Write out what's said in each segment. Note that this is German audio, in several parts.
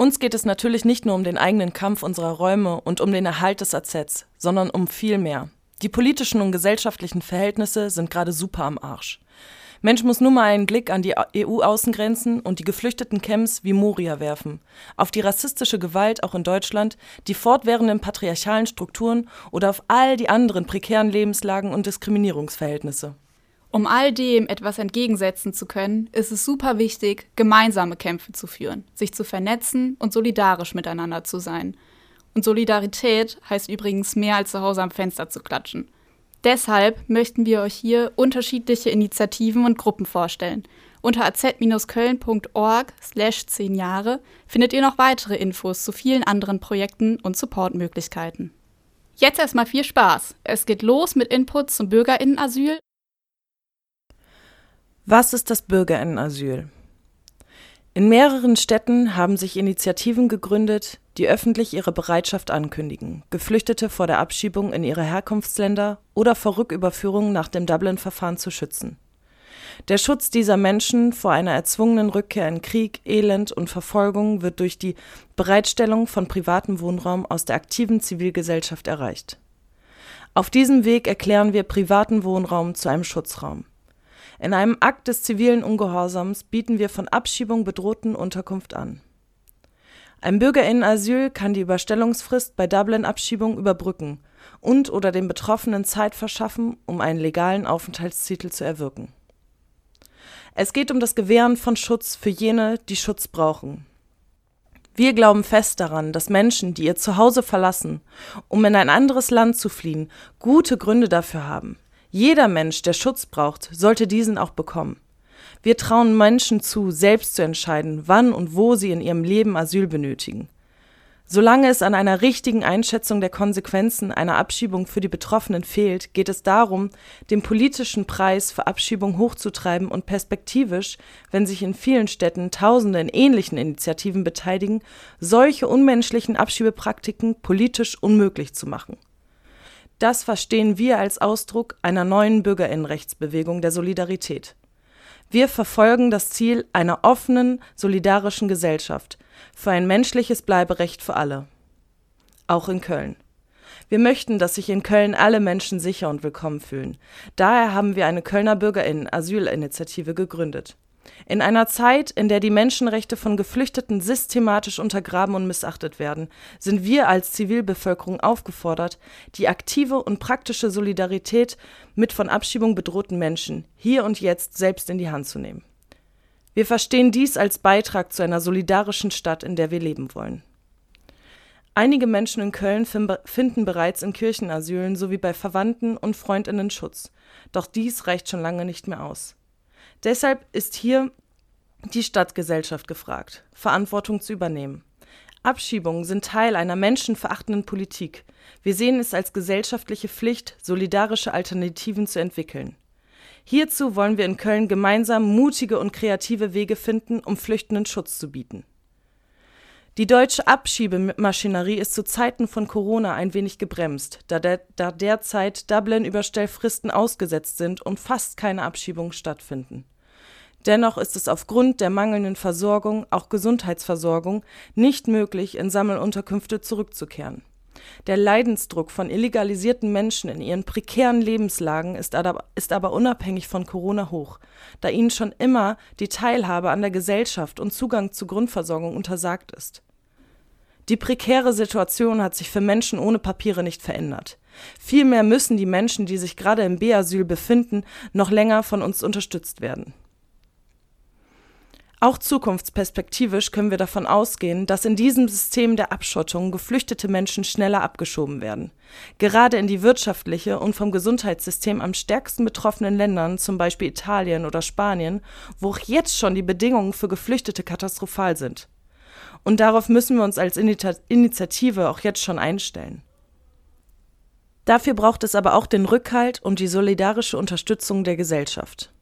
Uns geht es natürlich nicht nur um den eigenen Kampf unserer Räume und um den Erhalt des AZs, sondern um viel mehr. Die politischen und gesellschaftlichen Verhältnisse sind gerade super am Arsch. Mensch muss nur mal einen Blick an die EU-Außengrenzen und die geflüchteten Camps wie Moria werfen, auf die rassistische Gewalt auch in Deutschland, die fortwährenden patriarchalen Strukturen oder auf all die anderen prekären Lebenslagen und Diskriminierungsverhältnisse. Um all dem etwas entgegensetzen zu können, ist es super wichtig, gemeinsame Kämpfe zu führen, sich zu vernetzen und solidarisch miteinander zu sein. Und Solidarität heißt übrigens mehr als zu Hause am Fenster zu klatschen. Deshalb möchten wir euch hier unterschiedliche Initiativen und Gruppen vorstellen. Unter az-köln.org slash 10 Jahre findet ihr noch weitere Infos zu vielen anderen Projekten und Supportmöglichkeiten. Jetzt erstmal viel Spaß. Es geht los mit Inputs zum Bürgerinnenasyl. Was ist das Bürgerinnenasyl? In mehreren Städten haben sich Initiativen gegründet, die öffentlich ihre Bereitschaft ankündigen, Geflüchtete vor der Abschiebung in ihre Herkunftsländer oder vor Rücküberführung nach dem Dublin-Verfahren zu schützen. Der Schutz dieser Menschen vor einer erzwungenen Rückkehr in Krieg, Elend und Verfolgung wird durch die Bereitstellung von privatem Wohnraum aus der aktiven Zivilgesellschaft erreicht. Auf diesem Weg erklären wir privaten Wohnraum zu einem Schutzraum. In einem Akt des zivilen Ungehorsams bieten wir von Abschiebung bedrohten Unterkunft an. Ein Bürgerinnenasyl kann die Überstellungsfrist bei Dublin-Abschiebung überbrücken und oder den Betroffenen Zeit verschaffen, um einen legalen Aufenthaltstitel zu erwirken. Es geht um das Gewähren von Schutz für jene, die Schutz brauchen. Wir glauben fest daran, dass Menschen, die ihr Zuhause verlassen, um in ein anderes Land zu fliehen, gute Gründe dafür haben. Jeder Mensch, der Schutz braucht, sollte diesen auch bekommen. Wir trauen Menschen zu, selbst zu entscheiden, wann und wo sie in ihrem Leben Asyl benötigen. Solange es an einer richtigen Einschätzung der Konsequenzen einer Abschiebung für die Betroffenen fehlt, geht es darum, den politischen Preis für Abschiebung hochzutreiben und perspektivisch, wenn sich in vielen Städten Tausende in ähnlichen Initiativen beteiligen, solche unmenschlichen Abschiebepraktiken politisch unmöglich zu machen. Das verstehen wir als Ausdruck einer neuen Bürgerinnenrechtsbewegung der Solidarität. Wir verfolgen das Ziel einer offenen, solidarischen Gesellschaft für ein menschliches Bleiberecht für alle. Auch in Köln. Wir möchten, dass sich in Köln alle Menschen sicher und willkommen fühlen. Daher haben wir eine Kölner Bürgerinnen-Asylinitiative gegründet. In einer Zeit, in der die Menschenrechte von Geflüchteten systematisch untergraben und missachtet werden, sind wir als Zivilbevölkerung aufgefordert, die aktive und praktische Solidarität mit von Abschiebung bedrohten Menschen hier und jetzt selbst in die Hand zu nehmen. Wir verstehen dies als Beitrag zu einer solidarischen Stadt, in der wir leben wollen. Einige Menschen in Köln finden bereits in Kirchenasylen sowie bei Verwandten und Freundinnen Schutz. Doch dies reicht schon lange nicht mehr aus. Deshalb ist hier die Stadtgesellschaft gefragt, Verantwortung zu übernehmen. Abschiebungen sind Teil einer menschenverachtenden Politik. Wir sehen es als gesellschaftliche Pflicht, solidarische Alternativen zu entwickeln. Hierzu wollen wir in Köln gemeinsam mutige und kreative Wege finden, um Flüchtenden Schutz zu bieten. Die deutsche Abschiebemaschinerie ist zu Zeiten von Corona ein wenig gebremst, da, der, da derzeit Dublin-Überstellfristen ausgesetzt sind und fast keine Abschiebungen stattfinden. Dennoch ist es aufgrund der mangelnden Versorgung, auch Gesundheitsversorgung, nicht möglich, in Sammelunterkünfte zurückzukehren. Der Leidensdruck von illegalisierten Menschen in ihren prekären Lebenslagen ist aber unabhängig von Corona hoch, da ihnen schon immer die Teilhabe an der Gesellschaft und Zugang zu Grundversorgung untersagt ist. Die prekäre Situation hat sich für Menschen ohne Papiere nicht verändert. Vielmehr müssen die Menschen, die sich gerade im B-Asyl befinden, noch länger von uns unterstützt werden. Auch zukunftsperspektivisch können wir davon ausgehen, dass in diesem System der Abschottung geflüchtete Menschen schneller abgeschoben werden. Gerade in die wirtschaftliche und vom Gesundheitssystem am stärksten betroffenen Ländern, zum Beispiel Italien oder Spanien, wo auch jetzt schon die Bedingungen für Geflüchtete katastrophal sind. Und darauf müssen wir uns als Initiative auch jetzt schon einstellen. Dafür braucht es aber auch den Rückhalt und die solidarische Unterstützung der Gesellschaft.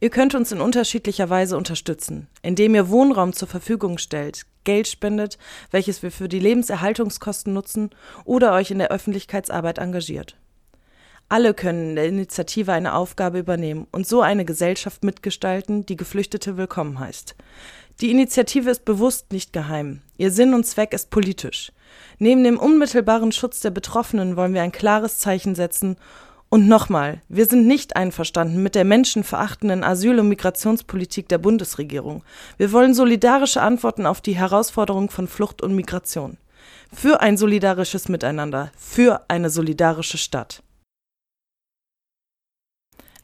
Ihr könnt uns in unterschiedlicher Weise unterstützen, indem ihr Wohnraum zur Verfügung stellt, Geld spendet, welches wir für die Lebenserhaltungskosten nutzen, oder euch in der Öffentlichkeitsarbeit engagiert. Alle können in der Initiative eine Aufgabe übernehmen und so eine Gesellschaft mitgestalten, die Geflüchtete willkommen heißt. Die Initiative ist bewusst nicht geheim. Ihr Sinn und Zweck ist politisch. Neben dem unmittelbaren Schutz der Betroffenen wollen wir ein klares Zeichen setzen. Und nochmal, wir sind nicht einverstanden mit der menschenverachtenden Asyl- und Migrationspolitik der Bundesregierung. Wir wollen solidarische Antworten auf die Herausforderung von Flucht und Migration. Für ein solidarisches Miteinander, für eine solidarische Stadt.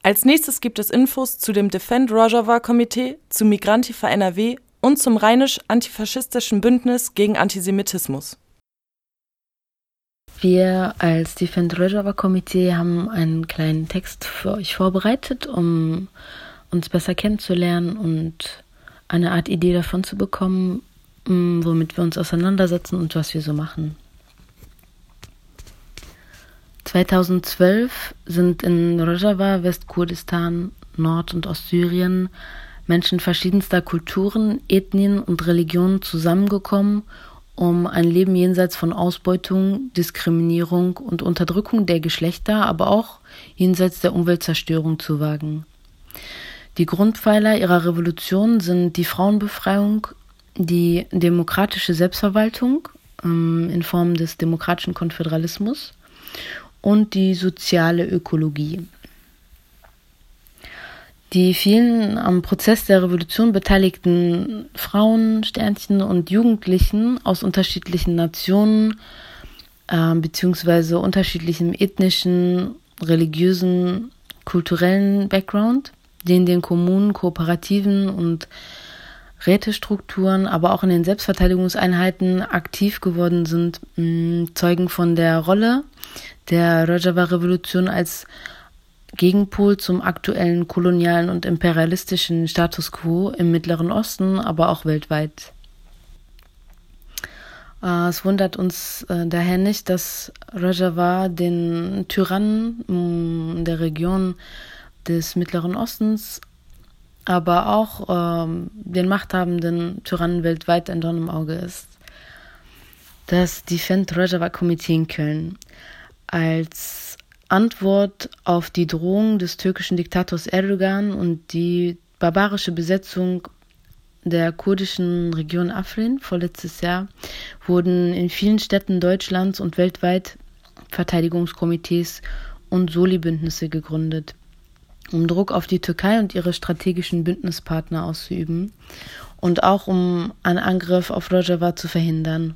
Als nächstes gibt es Infos zu dem Defend Rojava Komitee, zu Migrantifa NRW und zum rheinisch-antifaschistischen Bündnis gegen Antisemitismus. Wir als Defend Rojava Komitee haben einen kleinen Text für euch vorbereitet, um uns besser kennenzulernen und eine Art Idee davon zu bekommen, womit wir uns auseinandersetzen und was wir so machen. 2012 sind in Rojava, Westkurdistan, Nord- und Ostsyrien Menschen verschiedenster Kulturen, Ethnien und Religionen zusammengekommen, um ein Leben jenseits von Ausbeutung, Diskriminierung und Unterdrückung der Geschlechter, aber auch jenseits der Umweltzerstörung zu wagen. Die Grundpfeiler ihrer Revolution sind die Frauenbefreiung, die demokratische Selbstverwaltung ähm, in Form des demokratischen Konföderalismus und die soziale Ökologie. Die vielen am Prozess der Revolution beteiligten Frauen, Sternchen und Jugendlichen aus unterschiedlichen Nationen äh, beziehungsweise unterschiedlichem ethnischen, religiösen, kulturellen Background, die in den Kommunen, Kooperativen und Rätestrukturen, aber auch in den Selbstverteidigungseinheiten aktiv geworden sind, mh, zeugen von der Rolle der Rojava-Revolution als Gegenpol zum aktuellen kolonialen und imperialistischen Status quo im Mittleren Osten, aber auch weltweit. Äh, es wundert uns äh, daher nicht, dass Rojava den Tyrannen mm, der Region des Mittleren Ostens, aber auch ähm, den machthabenden Tyrannen weltweit ein Dorn im Auge ist. Das Defend Rojava Komitee in Köln als Antwort auf die Drohung des türkischen Diktators Erdogan und die barbarische Besetzung der kurdischen Region Afrin vorletztes Jahr wurden in vielen Städten Deutschlands und weltweit Verteidigungskomitees und Soli-Bündnisse gegründet, um Druck auf die Türkei und ihre strategischen Bündnispartner auszuüben und auch um einen Angriff auf Rojava zu verhindern.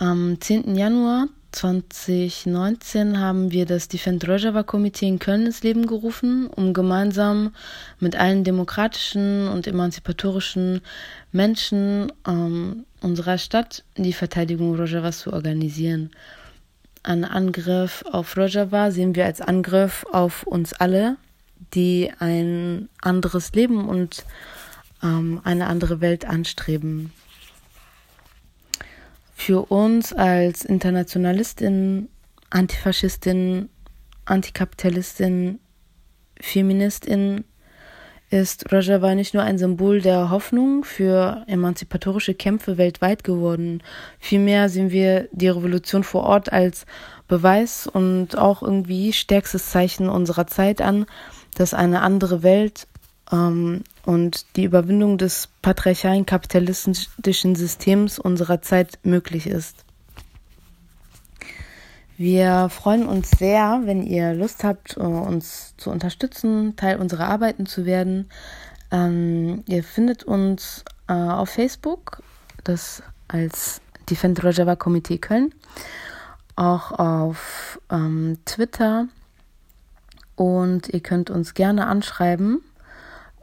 Am 10. Januar 2019 haben wir das Defend Rojava Komitee in Köln ins Leben gerufen, um gemeinsam mit allen demokratischen und emanzipatorischen Menschen ähm, unserer Stadt die Verteidigung Rojavas zu organisieren. Ein Angriff auf Rojava sehen wir als Angriff auf uns alle, die ein anderes Leben und ähm, eine andere Welt anstreben für uns als Internationalistin, Antifaschistin, Antikapitalistin, Feministin ist Rojava nicht nur ein Symbol der Hoffnung für emanzipatorische Kämpfe weltweit geworden. Vielmehr sehen wir die Revolution vor Ort als Beweis und auch irgendwie stärkstes Zeichen unserer Zeit an, dass eine andere Welt und die Überwindung des patriarchalen kapitalistischen Systems unserer Zeit möglich ist. Wir freuen uns sehr, wenn ihr Lust habt, äh, uns zu unterstützen, Teil unserer Arbeiten zu werden. Ähm, ihr findet uns äh, auf Facebook, das als Defend Rojava Komitee Köln, auch auf ähm, Twitter und ihr könnt uns gerne anschreiben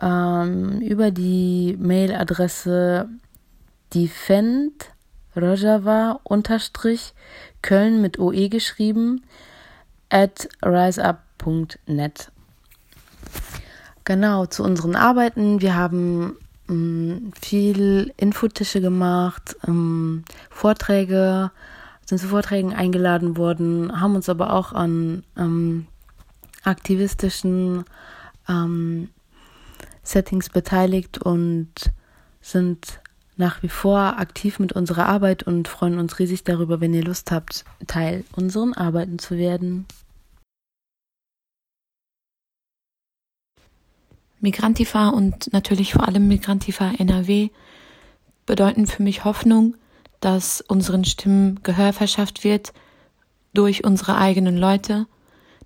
ähm, über die Mailadresse defend Rojava unterstrich Köln mit OE geschrieben at riseup.net. Genau, zu unseren Arbeiten. Wir haben ähm, viel Infotische gemacht, ähm, Vorträge, sind zu Vorträgen eingeladen worden, haben uns aber auch an ähm, aktivistischen ähm, Settings beteiligt und sind nach wie vor aktiv mit unserer Arbeit und freuen uns riesig darüber, wenn ihr Lust habt, Teil unseren Arbeiten zu werden. Migrantifa und natürlich vor allem Migrantifa NRW bedeuten für mich Hoffnung, dass unseren Stimmen Gehör verschafft wird durch unsere eigenen Leute.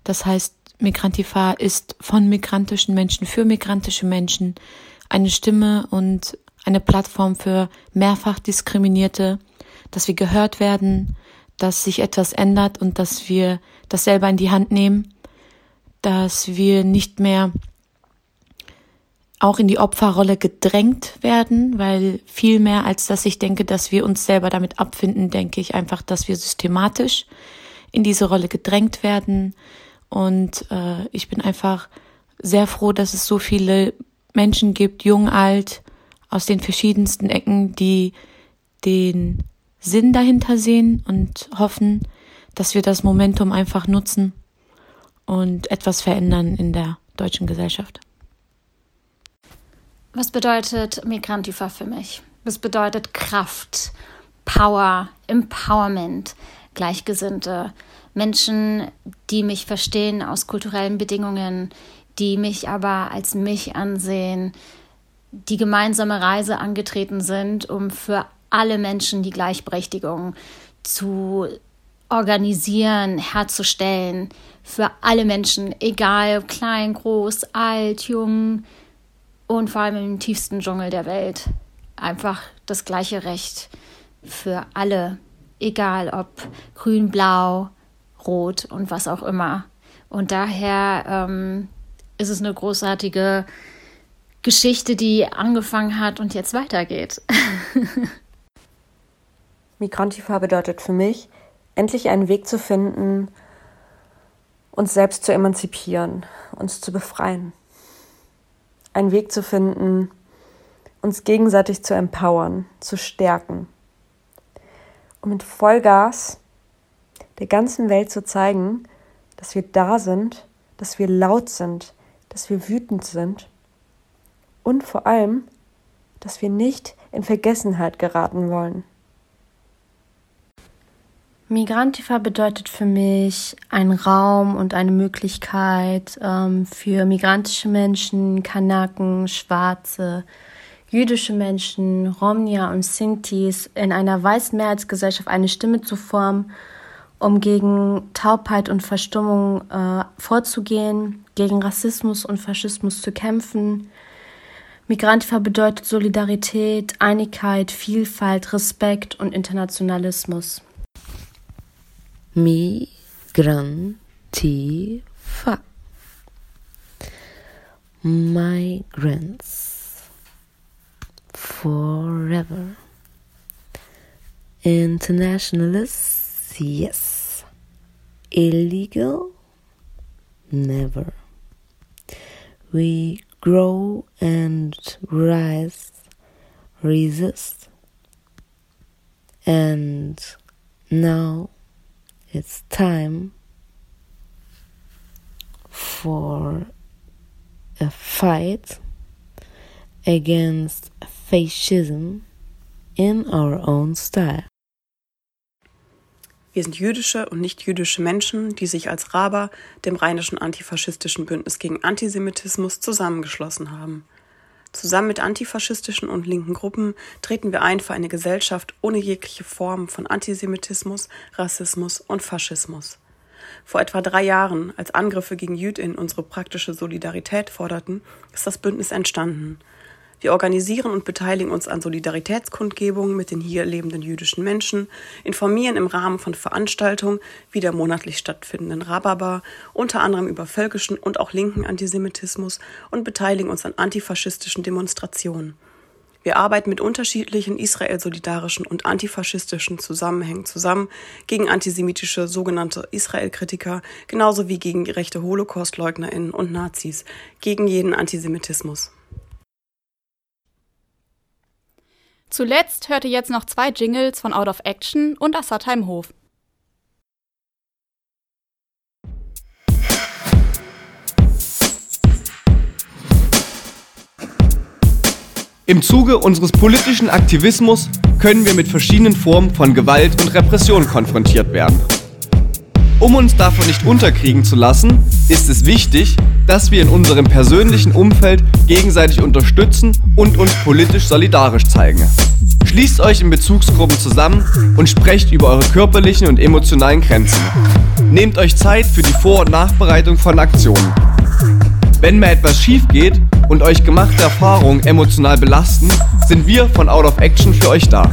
Das heißt, Migrantifa ist von migrantischen Menschen für migrantische Menschen eine Stimme und eine Plattform für mehrfach Diskriminierte, dass wir gehört werden, dass sich etwas ändert und dass wir das selber in die Hand nehmen, dass wir nicht mehr auch in die Opferrolle gedrängt werden, weil viel mehr als dass ich denke, dass wir uns selber damit abfinden, denke ich einfach, dass wir systematisch in diese Rolle gedrängt werden. Und äh, ich bin einfach sehr froh, dass es so viele Menschen gibt, jung, alt, aus den verschiedensten Ecken, die den Sinn dahinter sehen und hoffen, dass wir das Momentum einfach nutzen und etwas verändern in der deutschen Gesellschaft. Was bedeutet Migrantifa für mich? Was bedeutet Kraft, Power, Empowerment, Gleichgesinnte, Menschen, die mich verstehen aus kulturellen Bedingungen, die mich aber als mich ansehen, die gemeinsame Reise angetreten sind, um für alle Menschen die Gleichberechtigung zu organisieren, herzustellen, für alle Menschen, egal klein, groß, alt, jung, und vor allem im tiefsten Dschungel der Welt. Einfach das gleiche Recht für alle, egal ob grün, blau, rot und was auch immer. Und daher ähm, ist es eine großartige Geschichte, die angefangen hat und jetzt weitergeht. Migrantifa bedeutet für mich, endlich einen Weg zu finden, uns selbst zu emanzipieren, uns zu befreien einen Weg zu finden, uns gegenseitig zu empowern, zu stärken. Um mit Vollgas der ganzen Welt zu zeigen, dass wir da sind, dass wir laut sind, dass wir wütend sind und vor allem, dass wir nicht in Vergessenheit geraten wollen. Migrantifa bedeutet für mich ein Raum und eine Möglichkeit ähm, für migrantische Menschen, Kanaken, Schwarze, jüdische Menschen, Romnia und Sintis in einer weißen Mehrheitsgesellschaft eine Stimme zu formen, um gegen Taubheit und Verstummung äh, vorzugehen, gegen Rassismus und Faschismus zu kämpfen. Migrantifa bedeutet Solidarität, Einigkeit, Vielfalt, Respekt und Internationalismus. Migrantifa. Migrants forever. Internationalists, yes. Illegal, never. We grow and rise, resist, and now it's time for a fight against fascism in our own style. Wir sind jüdische und nicht jüdische Menschen, die sich als Raber dem rheinischen antifaschistischen Bündnis gegen Antisemitismus zusammengeschlossen haben. Zusammen mit antifaschistischen und linken Gruppen treten wir ein für eine Gesellschaft ohne jegliche Form von Antisemitismus, Rassismus und Faschismus. Vor etwa drei Jahren, als Angriffe gegen Jüdinnen unsere praktische Solidarität forderten, ist das Bündnis entstanden. Wir organisieren und beteiligen uns an Solidaritätskundgebungen mit den hier lebenden jüdischen Menschen, informieren im Rahmen von Veranstaltungen wie der monatlich stattfindenden Rhabarber, unter anderem über völkischen und auch linken Antisemitismus und beteiligen uns an antifaschistischen Demonstrationen. Wir arbeiten mit unterschiedlichen israel-solidarischen und antifaschistischen Zusammenhängen zusammen gegen antisemitische sogenannte Israel-Kritiker, genauso wie gegen rechte Holocaust-LeugnerInnen und Nazis, gegen jeden Antisemitismus. Zuletzt hört ihr jetzt noch zwei Jingles von Out of Action und Assatheim Hof. Im Zuge unseres politischen Aktivismus können wir mit verschiedenen Formen von Gewalt und Repression konfrontiert werden. Um uns davon nicht unterkriegen zu lassen, ist es wichtig, dass wir in unserem persönlichen Umfeld gegenseitig unterstützen und uns politisch solidarisch zeigen. Schließt euch in Bezugsgruppen zusammen und sprecht über eure körperlichen und emotionalen Grenzen. Nehmt euch Zeit für die Vor- und Nachbereitung von Aktionen. Wenn mal etwas schief geht und euch gemachte Erfahrungen emotional belasten, sind wir von Out of Action für euch da.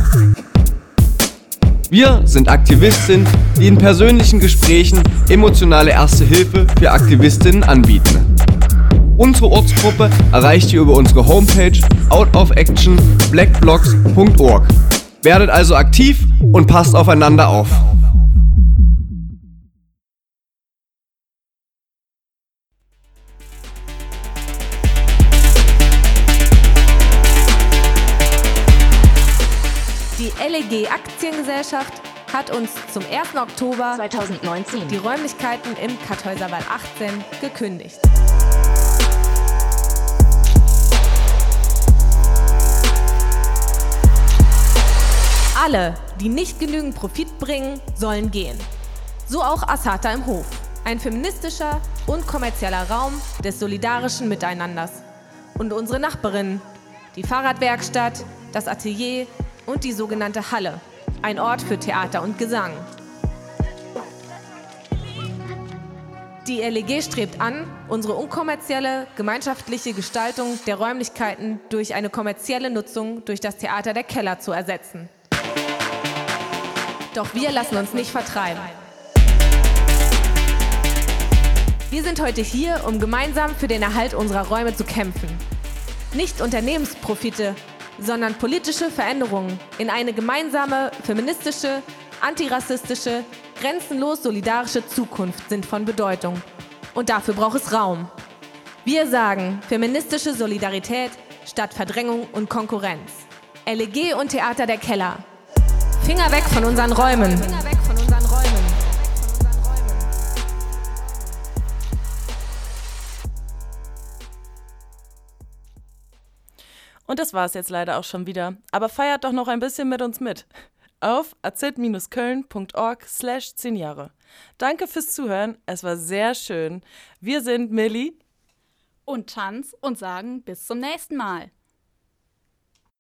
Wir sind Aktivistinnen, die in persönlichen Gesprächen emotionale Erste Hilfe für Aktivistinnen anbieten. Unsere Ortsgruppe erreicht ihr über unsere Homepage outofactionblackblocks.org. Werdet also aktiv und passt aufeinander auf. Die LEG Aktiengesellschaft hat uns zum 1. Oktober 2019 die Räumlichkeiten im Kartäuserwald 18 gekündigt. Alle, die nicht genügend Profit bringen, sollen gehen. So auch Asata im Hof, ein feministischer und kommerzieller Raum des solidarischen Miteinanders. Und unsere Nachbarinnen, die Fahrradwerkstatt, das Atelier und die sogenannte Halle, ein Ort für Theater und Gesang. Die LEG strebt an, unsere unkommerzielle, gemeinschaftliche Gestaltung der Räumlichkeiten durch eine kommerzielle Nutzung durch das Theater der Keller zu ersetzen. Doch wir lassen uns nicht vertreiben. Wir sind heute hier, um gemeinsam für den Erhalt unserer Räume zu kämpfen. Nicht Unternehmensprofite, sondern politische Veränderungen in eine gemeinsame, feministische, antirassistische, grenzenlos solidarische Zukunft sind von Bedeutung. Und dafür braucht es Raum. Wir sagen feministische Solidarität statt Verdrängung und Konkurrenz. LEG und Theater der Keller. Finger weg von unseren Räumen. Und das war es jetzt leider auch schon wieder. Aber feiert doch noch ein bisschen mit uns mit. Auf az-köln.org slash 10 Jahre. Danke fürs Zuhören. Es war sehr schön. Wir sind Millie und Tanz und sagen bis zum nächsten Mal.